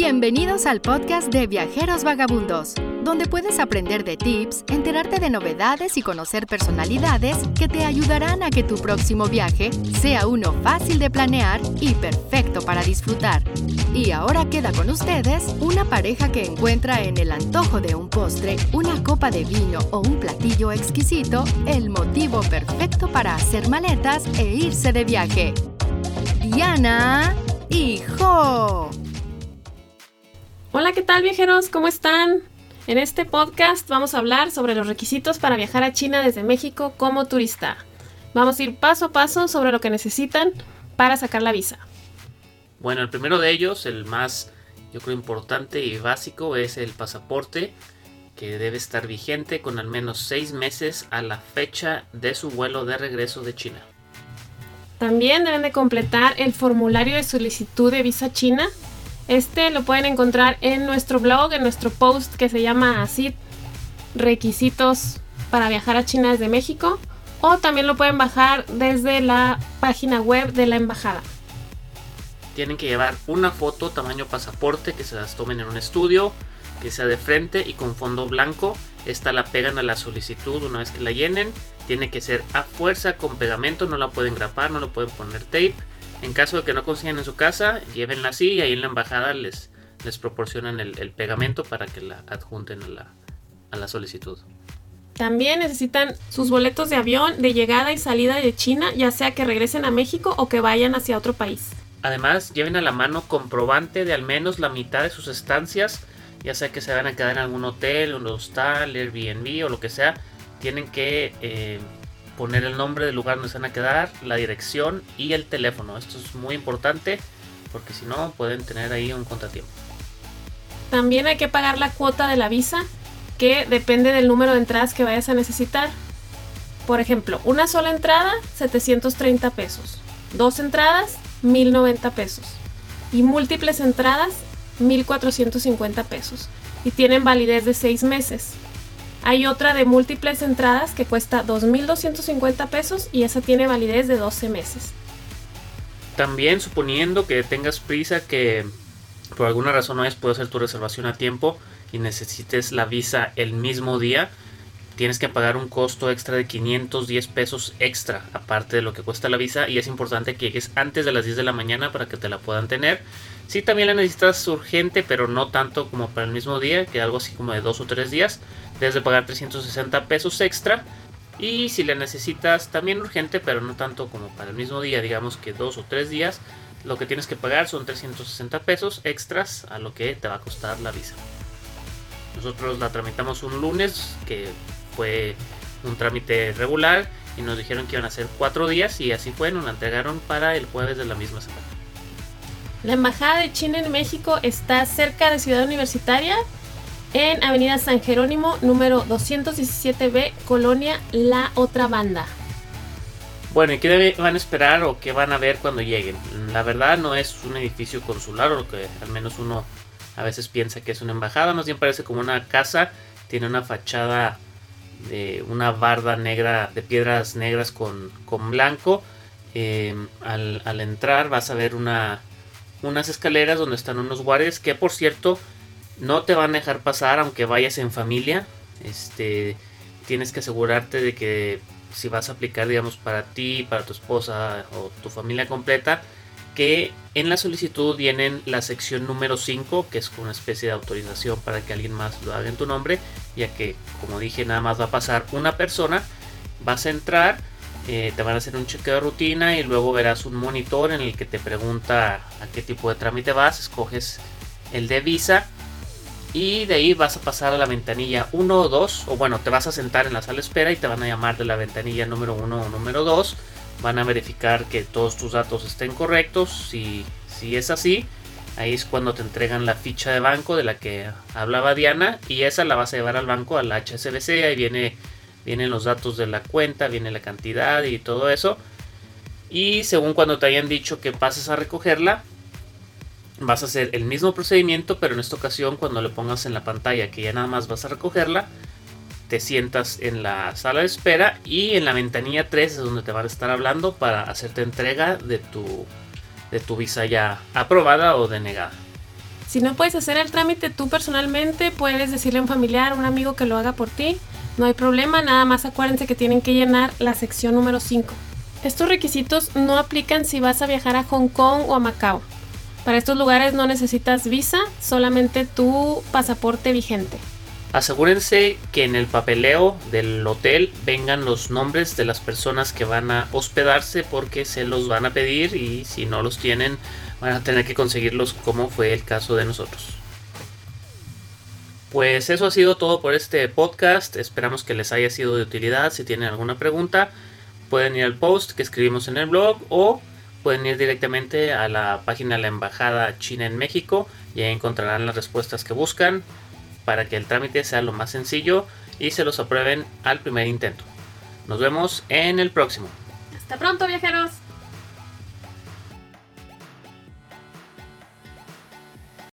Bienvenidos al podcast de Viajeros Vagabundos, donde puedes aprender de tips, enterarte de novedades y conocer personalidades que te ayudarán a que tu próximo viaje sea uno fácil de planear y perfecto para disfrutar. Y ahora queda con ustedes una pareja que encuentra en el antojo de un postre, una copa de vino o un platillo exquisito el motivo perfecto para hacer maletas e irse de viaje. Diana y Jo. Hola, ¿qué tal viajeros? ¿Cómo están? En este podcast vamos a hablar sobre los requisitos para viajar a China desde México como turista. Vamos a ir paso a paso sobre lo que necesitan para sacar la visa. Bueno, el primero de ellos, el más yo creo importante y básico, es el pasaporte que debe estar vigente con al menos seis meses a la fecha de su vuelo de regreso de China. También deben de completar el formulario de solicitud de visa china este lo pueden encontrar en nuestro blog, en nuestro post que se llama así, requisitos para viajar a China desde México. O también lo pueden bajar desde la página web de la embajada. Tienen que llevar una foto tamaño pasaporte que se las tomen en un estudio, que sea de frente y con fondo blanco. Esta la pegan a la solicitud una vez que la llenen. Tiene que ser a fuerza con pegamento, no la pueden grapar, no lo pueden poner tape. En caso de que no consigan en su casa, llévenla así y ahí en la embajada les, les proporcionan el, pegamento para que la adjunten a la, a la solicitud. También necesitan sus boletos de avión de llegada y salida de China, ya sea que regresen a México o que vayan hacia otro país. Además, lleven a la mano comprobante de al menos la mitad de sus estancias, ya sea que se van a quedar en algún hotel, un hostal, Airbnb o lo que sea. Tienen que eh, poner el nombre del lugar donde se van a quedar, la dirección y el teléfono. Esto es muy importante porque si no pueden tener ahí un contratiempo. También hay que pagar la cuota de la visa que depende del número de entradas que vayas a necesitar. Por ejemplo, una sola entrada, 730 pesos. Dos entradas, 1090 pesos. Y múltiples entradas, 1450 pesos. Y tienen validez de 6 meses. Hay otra de múltiples entradas que cuesta 2.250 pesos y esa tiene validez de 12 meses. También suponiendo que tengas prisa que por alguna razón no hayas podido hacer tu reservación a tiempo y necesites la visa el mismo día, tienes que pagar un costo extra de 510 pesos extra, aparte de lo que cuesta la visa, y es importante que llegues antes de las 10 de la mañana para que te la puedan tener. Si también la necesitas urgente, pero no tanto como para el mismo día, que algo así como de 2 o 3 días, debes de pagar 360 pesos extra. Y si la necesitas también urgente, pero no tanto como para el mismo día, digamos que 2 o 3 días, lo que tienes que pagar son 360 pesos extras a lo que te va a costar la visa. Nosotros la tramitamos un lunes, que fue un trámite regular y nos dijeron que iban a ser cuatro días y así fue, nos la entregaron para el jueves de la misma semana. La Embajada de China en México está cerca de Ciudad Universitaria, en Avenida San Jerónimo, número 217B, Colonia La Otra Banda. Bueno, ¿y qué van a esperar o qué van a ver cuando lleguen? La verdad no es un edificio consular, o lo que al menos uno a veces piensa que es una embajada, más bien parece como una casa, tiene una fachada de una barda negra de piedras negras con, blanco. Eh, al, entrar vas a ver una, unas escaleras donde están unos guardias que por cierto no te van a dejar pasar aunque vayas en familia. Este, tienes que asegurarte de que si vas a aplicar digamos para ti, para tu esposa o tu familia completa, que en la solicitud vienen la sección número 5, que es una especie de autorización para que alguien más lo haga en tu nombre, ya que, como dije, nada más va a pasar una persona. Vas a entrar, te van a hacer un chequeo de rutina y luego verás un monitor en el que te pregunta a qué tipo de trámite vas, escoges el de visa y de ahí vas a pasar a la ventanilla 1 o 2, o bueno, te vas a sentar en la sala de espera y te van a llamar de la ventanilla número 1 o número 2 van a verificar que todos tus datos estén correctos. Si, si es así, ahí es cuando te entregan la ficha de banco de la que hablaba Diana y esa la vas a llevar al banco, al HSBC, ahí viene, vienen los datos de la cuenta, viene la cantidad y todo eso. Y según cuando te hayan dicho que pases a recogerla, vas a hacer el mismo procedimiento, pero en esta ocasión cuando le pongas en la pantalla que ya nada más vas a recogerla, te sientas en la sala de espera y en la ventanilla 3 es donde te van a estar hablando para hacerte entrega de tu, de tu visa ya aprobada o denegada. Si no puedes hacer el trámite tú personalmente, puedes decirle a un familiar, un amigo que lo haga por ti. No hay problema, nada más acuérdense que tienen que llenar la sección número 5. Estos requisitos no aplican si vas a viajar a Hong Kong o a Macao. Para estos lugares no necesitas visa, solamente tu pasaporte vigente. Asegúrense que en el papeleo del hotel vengan los nombres de las personas que van a hospedarse porque se los van a pedir y si no los tienen van a tener que conseguirlos como fue el caso de nosotros. Pues eso ha sido todo por este podcast. Esperamos que les haya sido de utilidad. Si tienen alguna pregunta, pueden ir al post que escribimos en el blog o pueden ir directamente a la página de la Embajada China en México y ahí encontrarán las respuestas que buscan para que el trámite sea lo más sencillo y se los aprueben al primer intento. Nos vemos en el próximo. Hasta pronto viajeros.